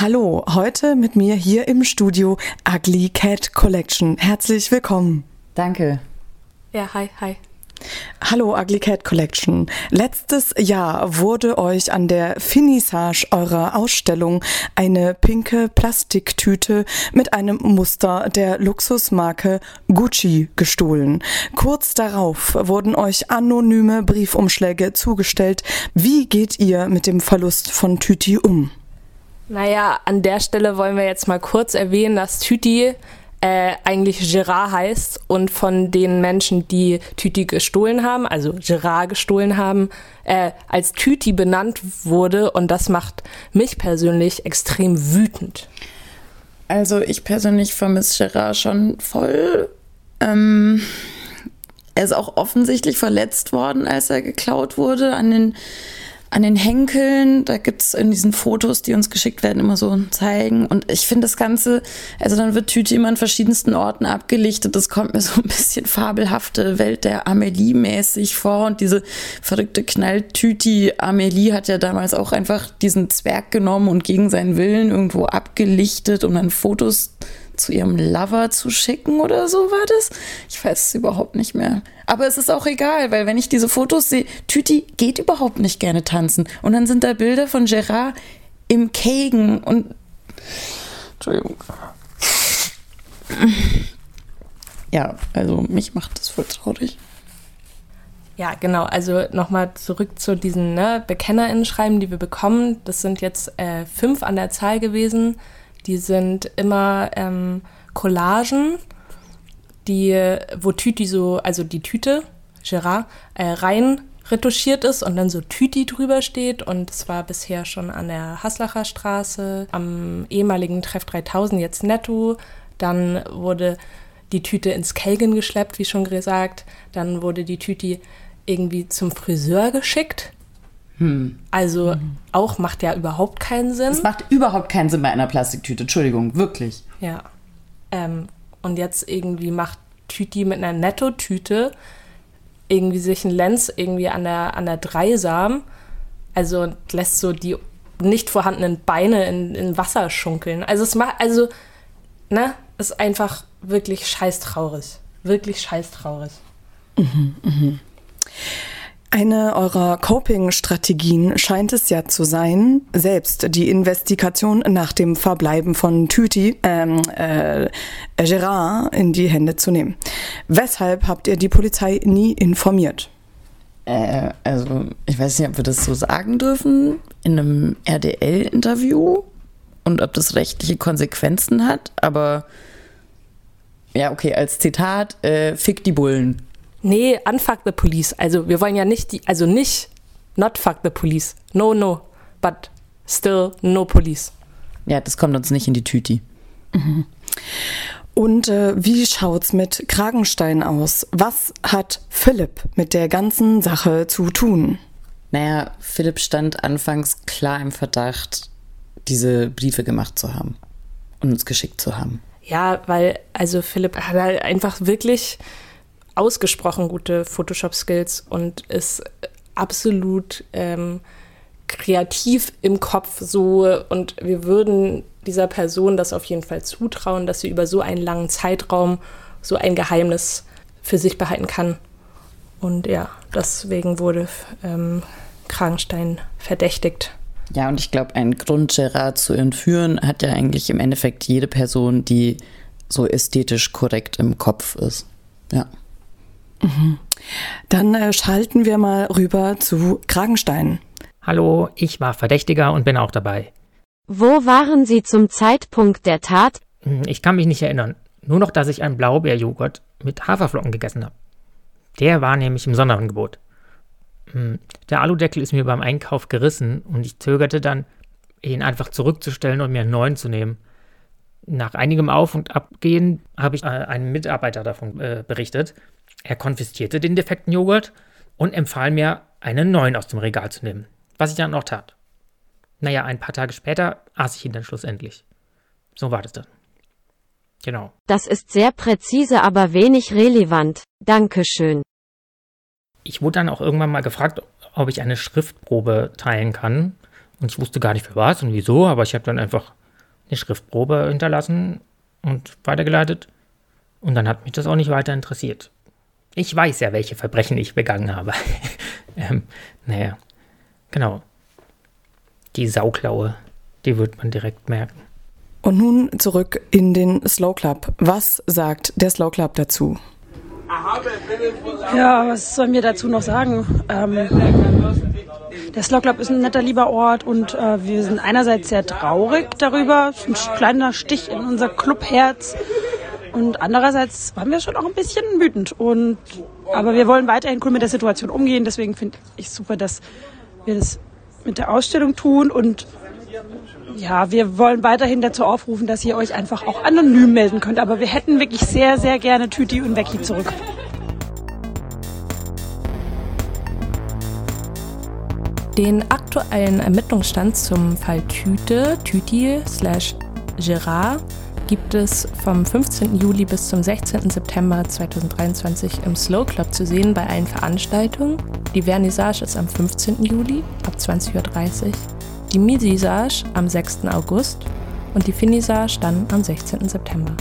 Hallo, heute mit mir hier im Studio Ugly Cat Collection. Herzlich willkommen. Danke. Ja, hi, hi. Hallo Ugly Cat Collection. Letztes Jahr wurde euch an der Finissage eurer Ausstellung eine pinke Plastiktüte mit einem Muster der Luxusmarke Gucci gestohlen. Kurz darauf wurden euch anonyme Briefumschläge zugestellt. Wie geht ihr mit dem Verlust von Tüti um? Naja, an der Stelle wollen wir jetzt mal kurz erwähnen, dass Tüti äh, eigentlich Gerard heißt und von den Menschen, die Tüti gestohlen haben, also Gerard gestohlen haben, äh, als Tüti benannt wurde und das macht mich persönlich extrem wütend. Also ich persönlich vermisse Gerard schon voll. Ähm, er ist auch offensichtlich verletzt worden, als er geklaut wurde an den an den Henkeln, da gibt es in diesen Fotos, die uns geschickt werden, immer so zeigen. Und ich finde das Ganze, also dann wird Tüte immer an verschiedensten Orten abgelichtet. Das kommt mir so ein bisschen fabelhafte Welt der Amelie mäßig vor. Und diese verrückte Knalltüti Amelie hat ja damals auch einfach diesen Zwerg genommen und gegen seinen Willen irgendwo abgelichtet, um dann Fotos zu ihrem Lover zu schicken oder so war das. Ich weiß es überhaupt nicht mehr. Aber es ist auch egal, weil wenn ich diese Fotos sehe, Tüti geht überhaupt nicht gerne tanzen. Und dann sind da Bilder von Gerard im Kegen und. Entschuldigung. Ja, also mich macht das voll traurig. Ja, genau. Also nochmal zurück zu diesen ne, BekennerInnen-Schreiben, die wir bekommen. Das sind jetzt äh, fünf an der Zahl gewesen. Die sind immer ähm, Collagen die, wo Tüti so, also die Tüte, Gerard, äh, rein retuschiert ist und dann so Tüti drüber steht. Und es war bisher schon an der Haslacher Straße, am ehemaligen Treff 3000, jetzt Netto. Dann wurde die Tüte ins Kelgen geschleppt, wie schon gesagt. Dann wurde die Tüti irgendwie zum Friseur geschickt. Hm. Also hm. auch macht ja überhaupt keinen Sinn. Es macht überhaupt keinen Sinn bei einer Plastiktüte, Entschuldigung, wirklich. Ja. Ähm, und jetzt irgendwie macht Tüti mit einer Netto-Tüte irgendwie sich ein Lens irgendwie an der, an der Dreisam, also lässt so die nicht vorhandenen Beine in, in Wasser schunkeln. Also es macht, also, ne, ist einfach wirklich scheißtraurig. Wirklich scheißtraurig. Mhm, mhm. Eine eurer Coping-Strategien scheint es ja zu sein, selbst die Investigation nach dem Verbleiben von Tüti, ähm, äh, Gerard in die Hände zu nehmen. Weshalb habt ihr die Polizei nie informiert? Äh, also, ich weiß nicht, ob wir das so sagen dürfen in einem RDL-Interview und ob das rechtliche Konsequenzen hat, aber ja, okay, als Zitat, äh, fick die Bullen. Nee, unfuck the police. Also wir wollen ja nicht die, also nicht not fuck the police. No, no. But still no police. Ja, das kommt uns nicht in die Tüti. Mhm. Und äh, wie schaut's mit Kragenstein aus? Was hat Philipp mit der ganzen Sache zu tun? Naja, Philipp stand anfangs klar im Verdacht, diese Briefe gemacht zu haben und uns geschickt zu haben. Ja, weil also Philipp hat halt einfach wirklich ausgesprochen gute Photoshop-Skills und ist absolut ähm, kreativ im Kopf so und wir würden dieser Person das auf jeden Fall zutrauen, dass sie über so einen langen Zeitraum so ein Geheimnis für sich behalten kann. Und ja, deswegen wurde ähm, Kragenstein verdächtigt. Ja, und ich glaube, ein Grund, Gerard zu entführen, hat ja eigentlich im Endeffekt jede Person, die so ästhetisch korrekt im Kopf ist. Ja. Mhm. Dann äh, schalten wir mal rüber zu Kragenstein. Hallo, ich war Verdächtiger und bin auch dabei. Wo waren Sie zum Zeitpunkt der Tat? Hm, ich kann mich nicht erinnern. Nur noch, dass ich einen Blaubeerjoghurt mit Haferflocken gegessen habe. Der war nämlich im Sonderangebot. Hm, der Aludeckel ist mir beim Einkauf gerissen und ich zögerte dann, ihn einfach zurückzustellen und mir einen neuen zu nehmen. Nach einigem Auf- und Abgehen habe ich äh, einem Mitarbeiter davon äh, berichtet er konfiszierte den defekten Joghurt und empfahl mir, einen neuen aus dem Regal zu nehmen, was ich dann auch tat. Naja, ein paar Tage später aß ich ihn dann schlussendlich. So war das dann. Genau. Das ist sehr präzise, aber wenig relevant. Dankeschön. Ich wurde dann auch irgendwann mal gefragt, ob ich eine Schriftprobe teilen kann. Und ich wusste gar nicht für was und wieso, aber ich habe dann einfach eine Schriftprobe hinterlassen und weitergeleitet. Und dann hat mich das auch nicht weiter interessiert. Ich weiß ja, welche Verbrechen ich begangen habe. ähm, naja, genau. Die Sauklaue, die wird man direkt merken. Und nun zurück in den Slow Club. Was sagt der Slow Club dazu? Ja, was sollen wir dazu noch sagen? Ähm, der Club ist ein netter, lieber Ort und äh, wir sind einerseits sehr traurig darüber, ein kleiner Stich in unser Clubherz. Und andererseits waren wir schon auch ein bisschen wütend. Und, aber wir wollen weiterhin cool mit der Situation umgehen. Deswegen finde ich super, dass wir das mit der Ausstellung tun. Und ja, wir wollen weiterhin dazu aufrufen, dass ihr euch einfach auch anonym melden könnt. Aber wir hätten wirklich sehr, sehr gerne Tüti und Becky zurück. Den aktuellen Ermittlungsstand zum Fall Tüte, Tüti slash Gerard gibt es vom 15. Juli bis zum 16. September 2023 im Slow Club zu sehen bei allen Veranstaltungen. Die Vernissage ist am 15. Juli ab 20.30 Uhr, die Misisage am 6. August und die Finissage dann am 16. September.